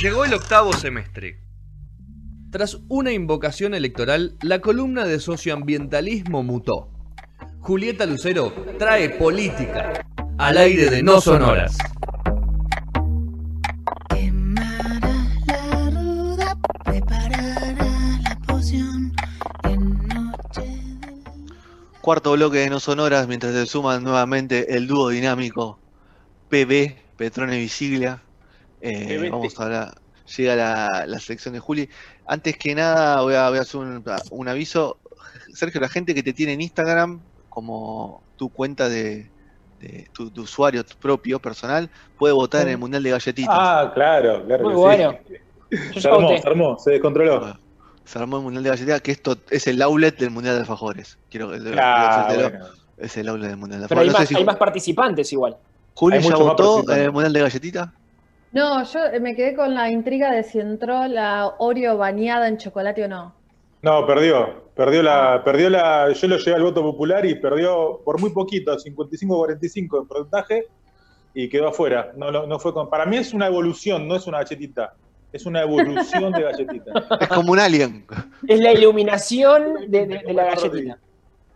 Llegó el octavo semestre. Tras una invocación electoral, la columna de socioambientalismo mutó. Julieta Lucero trae política al aire de No Sonoras. Cuarto bloque de No Sonoras, mientras se suman nuevamente el dúo dinámico PB, Petrone Visiglia. Eh, vamos a hablar, llega la, la, selección de Juli. Antes que nada, voy a, hacer un, aviso. Sergio, la gente que te tiene en Instagram, como tu cuenta de, tu, usuario propio, personal, puede votar en el Mundial de Galletitas. Ah, claro, claro. Muy bueno. Se armó, se armó, se descontroló se armó el Mundial de Galletería, que esto es el outlet del Mundial de Alfajores. Quiero que Es el outlet del Mundial de Alfajores. Pero hay, más, hay más participantes igual. ¿Julio ya votó en el Mundial de Galletita? No, yo me quedé con la intriga de si entró la Oreo bañada en chocolate o no. No, perdió. Perdió la, ah. perdió la. Yo lo llevé al voto popular y perdió por muy poquito, 55-45 en porcentaje, y quedó afuera. No, no, no fue con, para mí es una evolución, no es una galletita. Es una evolución de galletita. Es como un alien. Es la iluminación de, la galletita.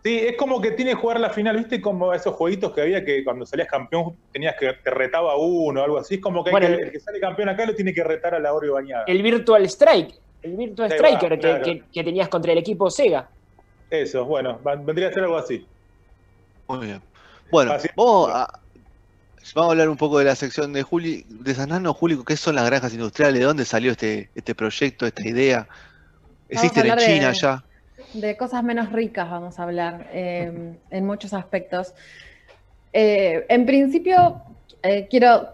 Sí, es como que tiene que jugar la final, ¿viste? Como esos jueguitos que había que cuando salías campeón tenías que te retaba uno o algo así. Es como que, el, que sale campeón acá lo tiene que retar a la Oreo bañada. El Virtual Strike, el Virtual Striker que, tenías contra el equipo Sega. Eso, bueno, vendría a ser algo así. Muy bien. Bueno, vamos a, Vamos a hablar un poco de la sección de Juli, de Sanano, Juli, ¿qué son las granjas industriales? ¿De dónde salió este, este proyecto, esta idea? ¿Existen en China ya? De cosas menos ricas vamos a hablar, em, en muchos aspectos. Eh, en principio, eh, quiero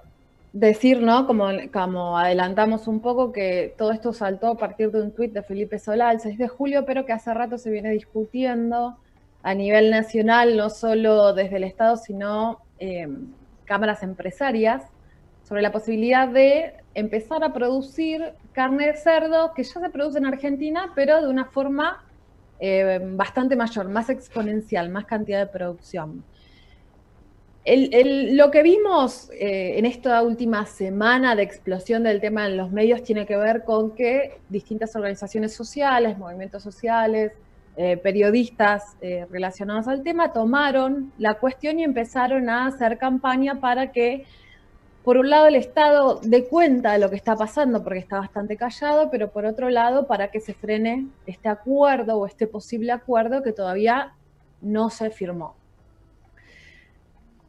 decir, ¿no? Como, como adelantamos un poco, que todo esto saltó a partir de un tuit de Felipe Solá el 6 de julio, pero que hace rato se viene discutiendo a nivel nacional, no solo desde el Estado, sino em, cámaras empresarias sobre la posibilidad de empezar a producir carne de cerdo que ya se produce en Argentina, pero de una forma eh, bastante mayor, más exponencial, más cantidad de producción. lo que vimos eh, en esta última semana de explosión del tema en los medios tiene que ver con que distintas organizaciones sociales, movimientos sociales, eh, periodistas relacionados al tema tomaron la cuestión y empezaron a hacer campaña para que, por un lado, el Estado dé cuenta de lo que está pasando, porque está bastante callado, pero por otro lado, para que se frene este acuerdo o este posible acuerdo que todavía no se firmó.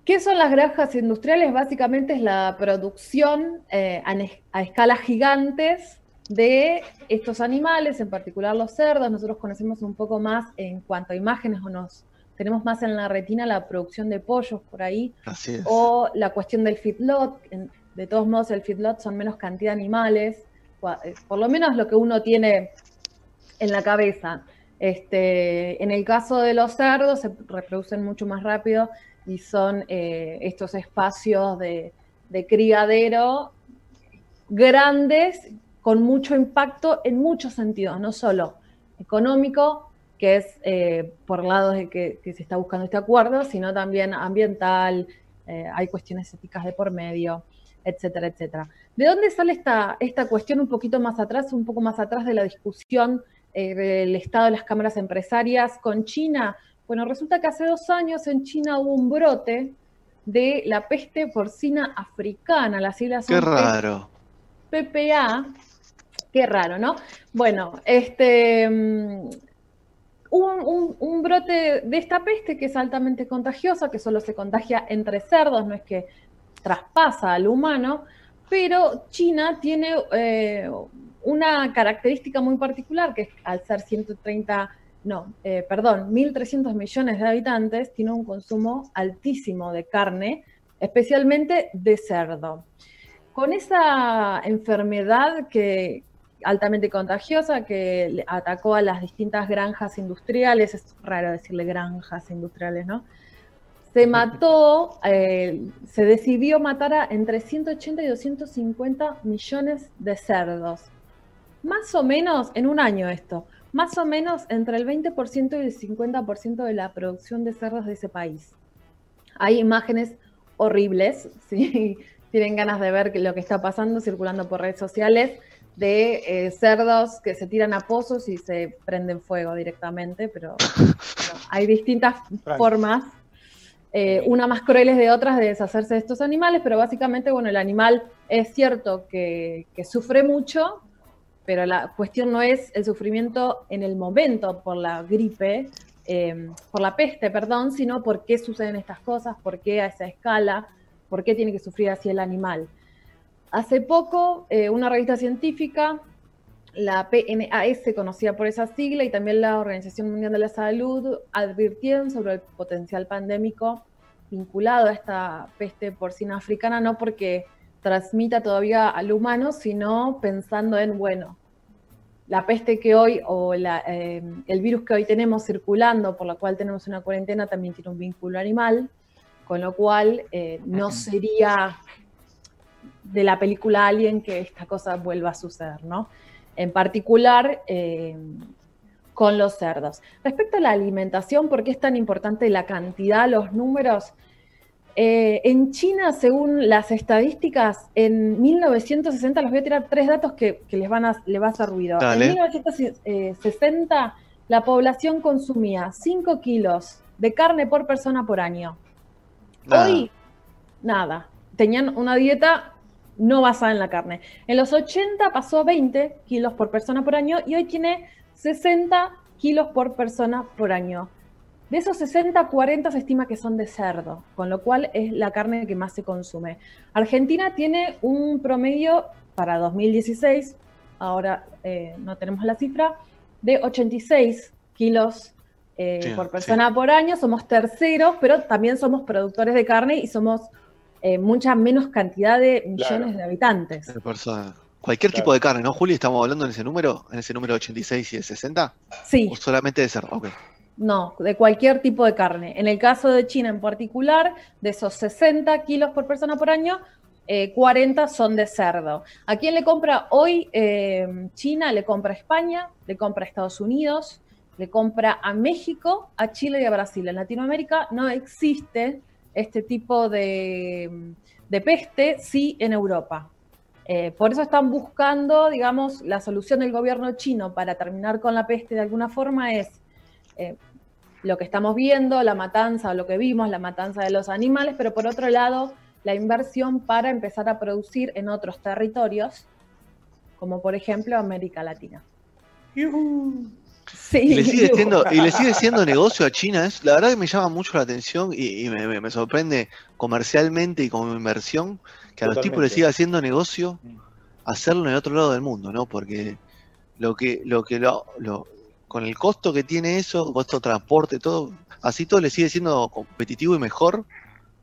¿Qué son las granjas industriales? Básicamente es la producción eh, a, escalas gigantes de estos animales, en particular los cerdos. Nosotros conocemos un poco más en cuanto a imágenes o nos tenemos más en la retina la producción de pollos por ahí. O la cuestión del feedlot. De todos modos, el feedlot son menos cantidad de animales. Eh, por lo menos lo que uno tiene en la cabeza. Este, en el caso de los cerdos, se reproducen mucho más rápido y son eh, estos espacios de, de criadero grandes con mucho impacto en muchos sentidos, no solo económico, que es eh, por lado de que, se está buscando este acuerdo, sino también ambiental, eh, hay cuestiones éticas de por medio, etcétera, etcétera. ¿De dónde sale esta, esta cuestión un poquito más atrás, un poco más atrás de la discusión eh, del estado de las cámaras empresarias con China? Bueno, resulta que hace dos años en China hubo un brote de la peste porcina africana, las siglas son Qué raro. PPA, Qué raro, ¿no? Bueno, este, un, un, brote de esta peste que es altamente contagiosa, que solo se contagia entre cerdos, no es que traspasa al humano, pero China tiene eh, una característica muy particular, que es al ser 130, no, eh, perdón, 1.300 millones de habitantes, tiene un consumo altísimo de carne, especialmente de cerdo. Con esa enfermedad que, altamente contagiosa que atacó a las distintas granjas industriales, es raro decirle granjas industriales, ¿no? Se mató, eh, se decidió matar a entre 180 y 250 millones de cerdos. Más o menos, en un año esto, más o menos entre el 20% y el 50% de la producción de cerdos de ese país. Hay imágenes horribles, ¿sí? tienen ganas de ver lo que está pasando circulando por redes sociales de eh, cerdos que se tiran a pozos y se prenden fuego directamente, pero hay distintas formas, eh, una más crueles de otras, de deshacerse de estos animales, pero básicamente, bueno, el animal es cierto que, sufre mucho, pero la cuestión no es el sufrimiento en el momento por la gripe, eh, por la peste, perdón, sino por qué suceden estas cosas, por qué a esa escala, ¿Por qué tiene que sufrir así el animal? Hace poco, eh, una revista científica, la PNAS, conocida por esa sigla, y también la Organización Mundial de la Salud, advirtieron sobre el potencial pandémico vinculado a esta peste porcina africana, no porque transmita todavía al humano, sino pensando en, bueno, la peste que hoy o eh, el virus que hoy tenemos circulando, por la cual tenemos una cuarentena, también tiene un vínculo animal con lo cual eh, no sería de la película Alien que esta cosa vuelva a suceder, ¿no? En particular eh, con los cerdos. Respecto a la alimentación, ¿por qué es tan importante la cantidad, los números? Eh, en China, según las estadísticas, en 1960, les voy a tirar tres datos que, les van a, va a hacer ruido. En 1960, la población consumía 5 kilos de carne por persona por año. Hoy, nada. Tenían una dieta no basada en la carne. En los 80 pasó a 20 kilos por persona por año y hoy tiene 60 kilos por persona por año. De esos 60, 40 se estima que son de cerdo, con lo cual es la carne que más se consume. Argentina tiene un promedio para 2016, ahora eh, no tenemos la cifra, de 86 kilos eh, por persona por año, somos terceros, pero también somos productores de carne y somos eh, mucha menos cantidad de millones de habitantes. Cualquier tipo de carne, ¿no, Juli? ¿Estamos hablando en ese número? ¿En ese número 86 y de 60? Sí. ¿O solamente de cerdo? No, de cualquier tipo de carne. En el caso de China en particular, de esos 60 kilos por persona por año, 40 eh, son de cerdo. ¿A quién le compra hoy China? Le compra a España, le compra a Estados Unidos, le compra a México, a Chile y a Brasil. En Latinoamérica no existe este tipo de, peste, sí en Europa. Eh, por eso están buscando, digamos, la solución del gobierno chino para terminar con la peste de alguna forma es eh, lo que estamos viendo, la matanza, lo que vimos, la matanza de los animales, pero por otro lado, la inversión para empezar a producir en otros territorios, como por ejemplo América Latina y, le sigue siendo, y le sigue siendo negocio a China. Es, la verdad que me llama mucho la atención y, me, sorprende comercialmente y como inversión que a los tipos les siga haciendo negocio hacerlo en el otro lado del mundo, ¿no? Porque lo que, lo que lo, con el costo que tiene eso, costo de transporte, todo, así todo le sigue siendo competitivo y mejor.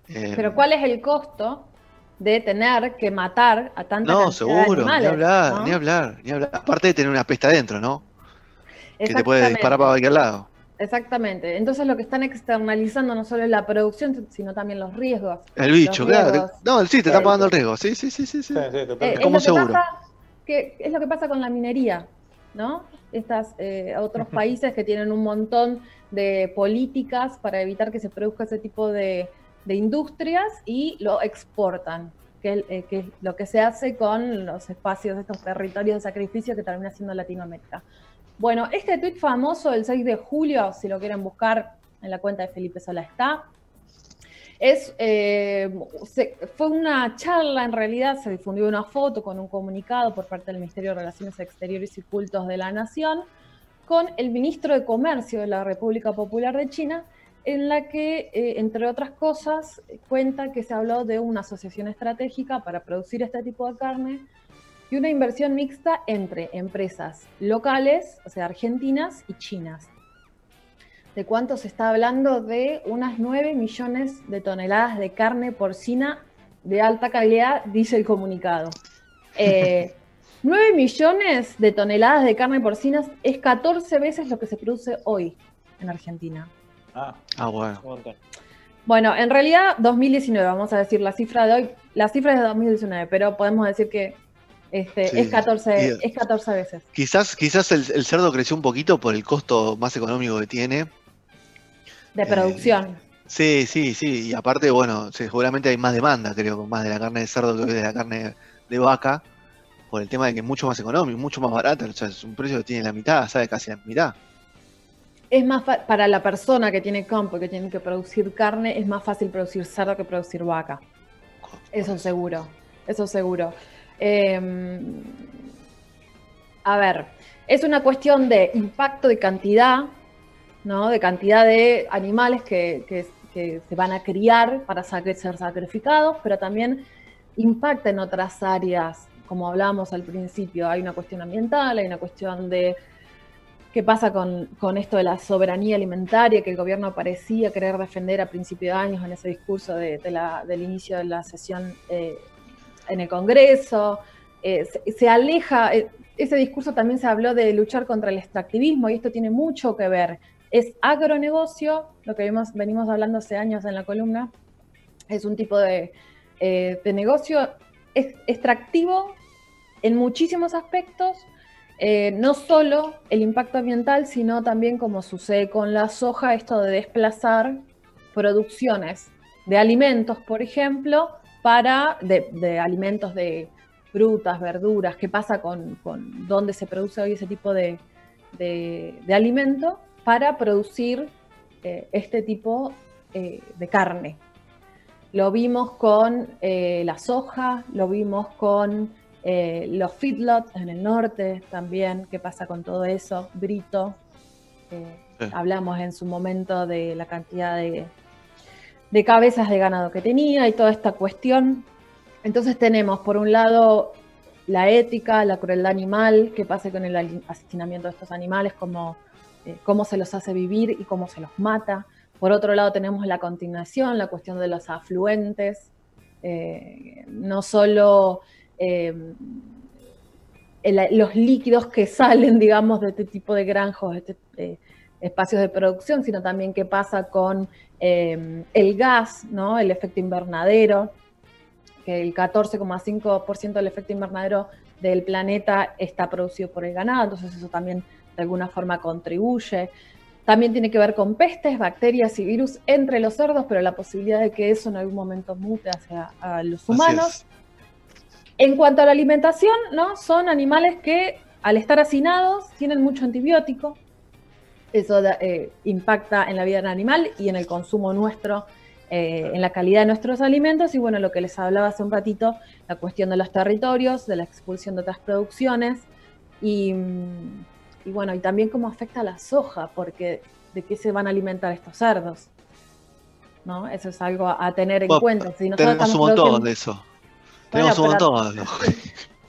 Eh, Pero ¿cuál es el costo de tener que matar a tanta No, seguro, ni hablar, ni hablar, ni hablar. Aparte de tener una pesta adentro, ¿no? Que te puede disparar para cualquier lado. Exactamente. Entonces lo que están externalizando no solo es la producción, sino también los riesgos. El bicho, claro. No, sí, te está pagando el riesgo. Sí, sí, sí, sí. sí. Eh, como seguro. Que es lo que pasa con la minería, ¿no? Estas eh, otros países que tienen un montón de políticas para evitar que se produzca ese tipo de, industrias y lo exportan, que, eh, que es lo que se hace con los espacios de estos territorios de sacrificio que termina siendo Latinoamérica. Bueno, este tuit famoso del 6 de julio, si lo quieren buscar en la cuenta de Felipe Sola está, es, eh, fue una charla, en realidad se difundió una foto con un comunicado por parte del Ministerio de Relaciones Exteriores y Cultos de la Nación con el ministro de Comercio de la República Popular de China, en la que, eh, entre otras cosas, cuenta que se habló de una asociación estratégica para producir este tipo de carne y una inversión mixta entre empresas locales, o sea, argentinas y chinas. ¿De cuánto se está hablando? De unas 9 millones de toneladas de carne porcina de alta calidad, dice el comunicado. 9 eh, millones de toneladas de carne porcina es 14 veces lo que se produce hoy en Argentina. Ah, ah bueno. Bueno, en realidad 2019, vamos a decir la cifra de hoy, la cifra es de 2019, pero podemos decir que este, es, 14, es 14 veces. Quizás, quizás el, cerdo creció un poquito por el costo más económico que tiene. De producción. Sí, sí, sí. Y aparte, bueno, seguramente hay más demanda, creo, más de la carne de cerdo que de la carne de vaca, por el tema de que es mucho más económico, mucho más barato. O sea, es un precio que tiene la mitad, sabe casi la mitad. Es más para la persona que tiene campo, que tiene que producir carne, es más fácil producir cerdo que producir vaca. Eso seguro, eso seguro. Em, a ver, es una cuestión de impacto de cantidad, ¿no? De cantidad de animales que, se van a criar para ser sacrificados, pero también impacta en otras áreas, como hablábamos al principio. Hay una cuestión ambiental, hay una cuestión de qué pasa con, esto de la soberanía alimentaria que el gobierno parecía querer defender a principios de años en ese discurso de, del inicio de la sesión eh, en el Congreso. Eh, se, aleja, eh, ese discurso también se habló de luchar contra el extractivismo y esto tiene mucho que ver. Es agronegocio, lo que venimos hablando hace años en la columna, es un tipo de, de negocio extractivo en muchísimos aspectos, eh, no solo el impacto ambiental, sino también como sucede con la soja, esto de desplazar producciones de alimentos, por ejemplo, para de, alimentos de frutas, verduras, qué pasa con, dónde se produce hoy ese tipo de, alimento para producir eh, este tipo eh, de carne. Lo vimos con la soja, lo vimos con eh, los feedlots en el norte también, qué pasa con todo eso, Brito. Eh, hablamos en su momento de la cantidad de, de cabezas de ganado que tenía y toda esta cuestión. Entonces tenemos, por un lado, la ética, la crueldad animal, qué pasa con el asesinamiento de estos animales, cómo, eh, cómo se los hace vivir y cómo se los mata. Por otro lado tenemos la continuación, la cuestión de los afluentes, no solo Em, los líquidos que salen, digamos, de este tipo de granjos, este, eh, espacios de producción, sino también qué pasa con em, el gas, ¿no? el efecto invernadero, que el 14,5% del efecto invernadero del planeta está producido por el ganado, entonces eso también de alguna forma contribuye. También tiene que ver con pestes, bacterias y virus entre los cerdos, pero la posibilidad de que eso en algún momento mute hacia los humanos. En cuanto a la alimentación, ¿no? Son animales que al estar hacinados tienen mucho antibiótico. Eso eh, impacta en la vida del animal y en el consumo nuestro, eh, en la calidad de nuestros alimentos. Y bueno, lo que les hablaba hace un ratito, la cuestión de los territorios, de la expulsión de otras producciones. Y, bueno, y también cómo afecta a la soja, porque de qué se van a alimentar estos cerdos. ¿no? Eso es algo a, tener en cuenta. Si tenemos un montón de eso. Tenemos un montón.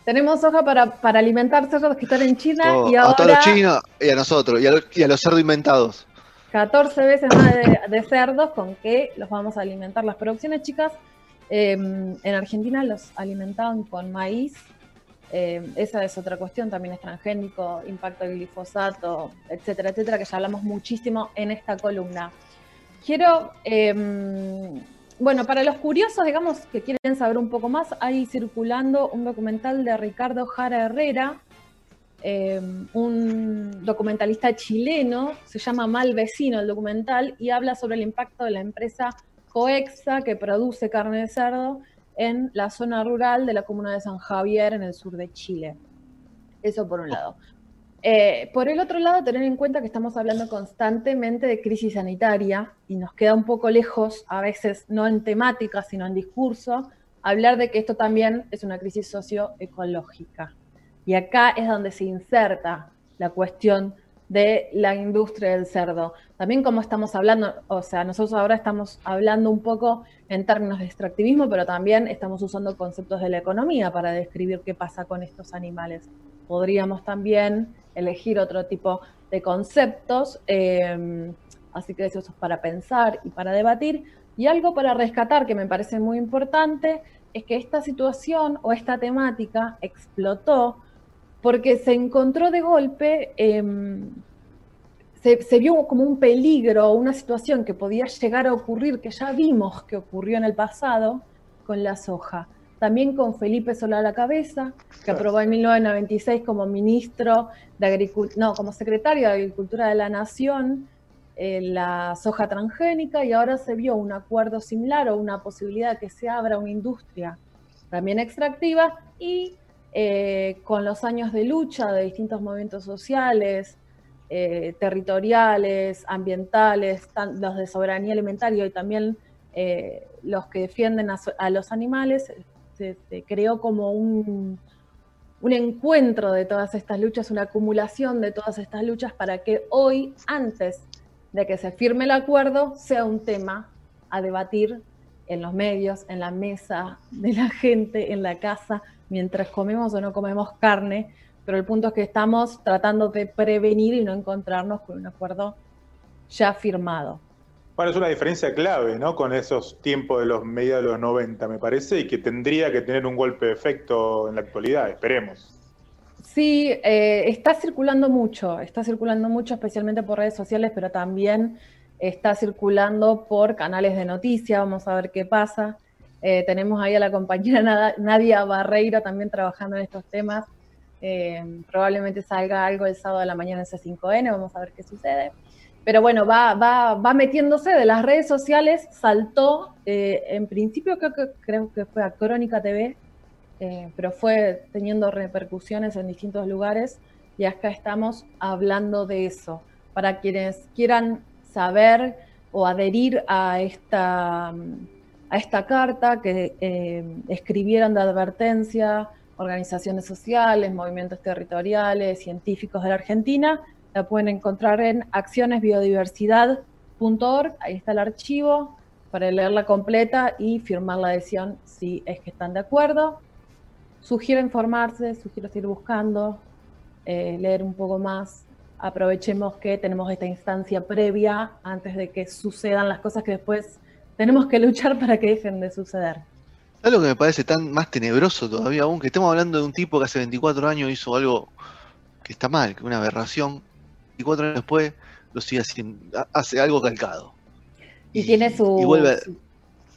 Tenemos hoja para, para alimentar cerdos que están en China y ahora... A todos los chinos y a nosotros, y a, los, cerdos inventados. 14 veces más de, cerdos con que los vamos a alimentar. Las producciones chicas em, en Argentina los alimentaban con maíz. Em, esa es otra cuestión, también es transgénico, impacto del glifosato, etcétera, etcétera, que ya hablamos muchísimo en esta columna. Quiero em, bueno, para los curiosos, digamos, que quieren saber un poco más, hay circulando un documental de Ricardo Jara Herrera, eh, un documentalista chileno, se llama Mal Vecino el documental, y habla sobre el impacto de la empresa Coexa que produce carne de cerdo en la zona rural de la comuna de San Javier, en el sur de Chile. Eso por un lado. Eh, por el otro lado, tener en cuenta que estamos hablando constantemente de crisis sanitaria y nos queda un poco lejos, a veces no en temática, sino en discurso, hablar de que esto también es una crisis socioecológica. Y acá es donde se inserta la cuestión de la industria del cerdo. También como estamos hablando, o sea, nosotros ahora estamos hablando un poco en términos de extractivismo, pero también estamos usando conceptos de la economía para describir qué pasa con estos animales. Podríamos también elegir otro tipo de conceptos. Eh, así que eso es para pensar y para debatir. Y algo para rescatar que me parece muy importante es que esta situación o esta temática explotó porque se encontró de golpe, em, se, se, vio como un peligro, una situación que podía llegar a ocurrir, que ya vimos que ocurrió en el pasado con la soja también con Felipe Solá a la cabeza, que aprobó en 1996 como ministro de Agricultura, no, como secretario de Agricultura de la Nación, eh, la soja transgénica y ahora se vio un acuerdo similar o una posibilidad de que se abra una industria también extractiva y eh, con los años de lucha de distintos movimientos sociales, eh, territoriales, ambientales, los de soberanía alimentaria y también los que defienden a, los animales, se, creó como un, un encuentro de todas estas luchas, una acumulación de todas estas luchas para que hoy, antes de que se firme el acuerdo sea un tema a debatir en los medios, en la mesa de la gente, en la casa, mientras comemos o no comemos carne, pero el punto es que estamos tratando de prevenir y no encontrarnos con un acuerdo ya firmado. Bueno, es una diferencia clave, ¿no? Con esos tiempos de los medios de los 90, me parece, y que tendría que tener un golpe de efecto en la actualidad, esperemos. Sí, eh, está circulando mucho, está circulando mucho especialmente por redes sociales, pero también está circulando por canales de noticias, vamos a ver qué pasa. Eh, tenemos ahí a la compañera Nadia Barreiro también trabajando en estos temas. Eh, probablemente salga algo el sábado de la mañana en C5N, vamos a ver qué sucede. Pero bueno, va, va, va metiéndose de las redes sociales, saltó, en principio creo que, creo que fue a Crónica TV, eh, pero fue teniendo repercusiones en distintos lugares y acá estamos hablando de eso. Para quienes quieran saber o adherir a esta, a esta carta que eh, escribieron de advertencia organizaciones sociales, movimientos territoriales, científicos de la Argentina, la pueden encontrar en accionesbiodiversidad.org, ahí está el archivo para leerla completa y firmar la adhesión si es que están de acuerdo. Sugiero informarse, sugiero seguir buscando, eh, leer un poco más. Aprovechemos que tenemos esta instancia previa antes de que sucedan las cosas que después tenemos que luchar para que dejen de suceder. ¿Sabes lo que me parece tan más tenebroso todavía aún? Que estamos hablando de un tipo que hace 24 años hizo algo que está mal, que una aberración. 24 años después lo sigue haciendo, hace algo calcado. Y, tiene su, y vuelve,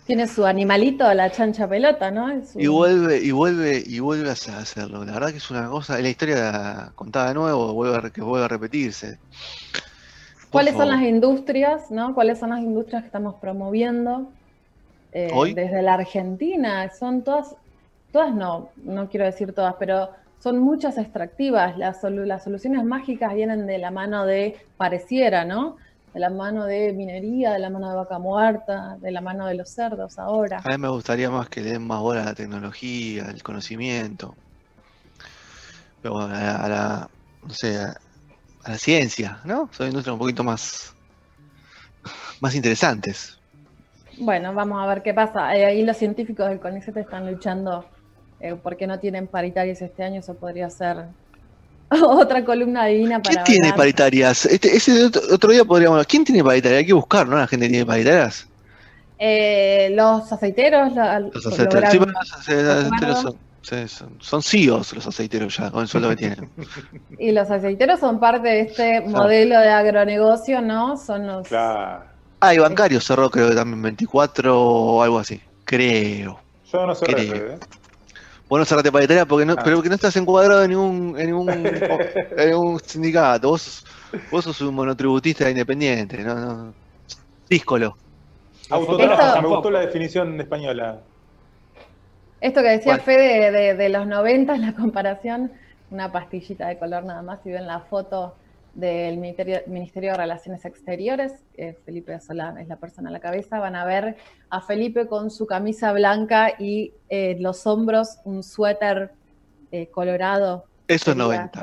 tiene su animalito, la chancha pelota, ¿no? Y vuelve, y vuelve, y vuelve a hacerlo. La verdad que es una cosa, es la historia contada de nuevo, vuelve que vuelve a repetirse. ¿Cuáles son las industrias, no? ¿Cuáles son las industrias que estamos promoviendo eh, desde la Argentina? Son todas, todas no, no quiero decir todas, pero son muchas extractivas. Las, las soluciones mágicas vienen de la mano de pareciera, ¿no? de la mano de minería, de la mano de vaca muerta, de la mano de los cerdos ahora. A mí me gustaría más que le den más bola a la tecnología, al conocimiento, pero a la, no sé, a, la ciencia, ¿no? Son industrias un poquito más, más interesantes. Bueno, vamos a ver qué pasa. Eh, ahí los científicos del CONICET están luchando eh, porque no tienen paritarias este año, eso podría ser Otra columna divina para. ¿Quién tiene paritarias? Este, ese otro, día podríamos. ¿Quién tiene paritarias? Hay que buscar, ¿no? La gente tiene paritarias. Eh, los aceiteros. los aceiteros. Sí, los aceiteros son, son, CEOs los aceiteros ya, con el sueldo que tienen. Y los aceiteros son parte de este modelo de agronegocio, ¿no? Son los. Claro. Ah, y bancario cerró, creo que también 24 o algo así. Creo. Yo no sé. ¿eh? Vos no cerraste paritaria porque no, ah. pero porque no estás encuadrado en ningún, en ningún, en un sindicato. Vos, vos sos un monotributista independiente, no, no. Díscolo. me gustó la definición española. Esto que decía Fede de, de, los 90, la comparación, una pastillita de color nada más, y ven la foto del Ministerio, Ministerio, de Relaciones Exteriores, Felipe Solán es la persona a la cabeza, van a ver a Felipe con su camisa blanca y eh, los hombros un suéter eh, colorado. Eso es 90.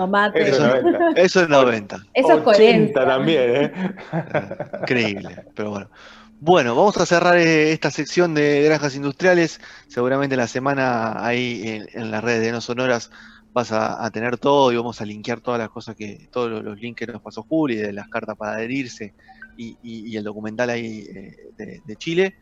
Eso, es 90. Eso es coherente. también, ¿eh? Increíble, pero bueno. Bueno, vamos a cerrar eh, esta sección de granjas industriales. Seguramente la semana ahí en, en las redes de No Sonoras vas a, tener todo y vamos a linkear todas las cosas que, todos los, links que nos pasó Juli, de las cartas para adherirse y, el documental ahí eh, de, Chile.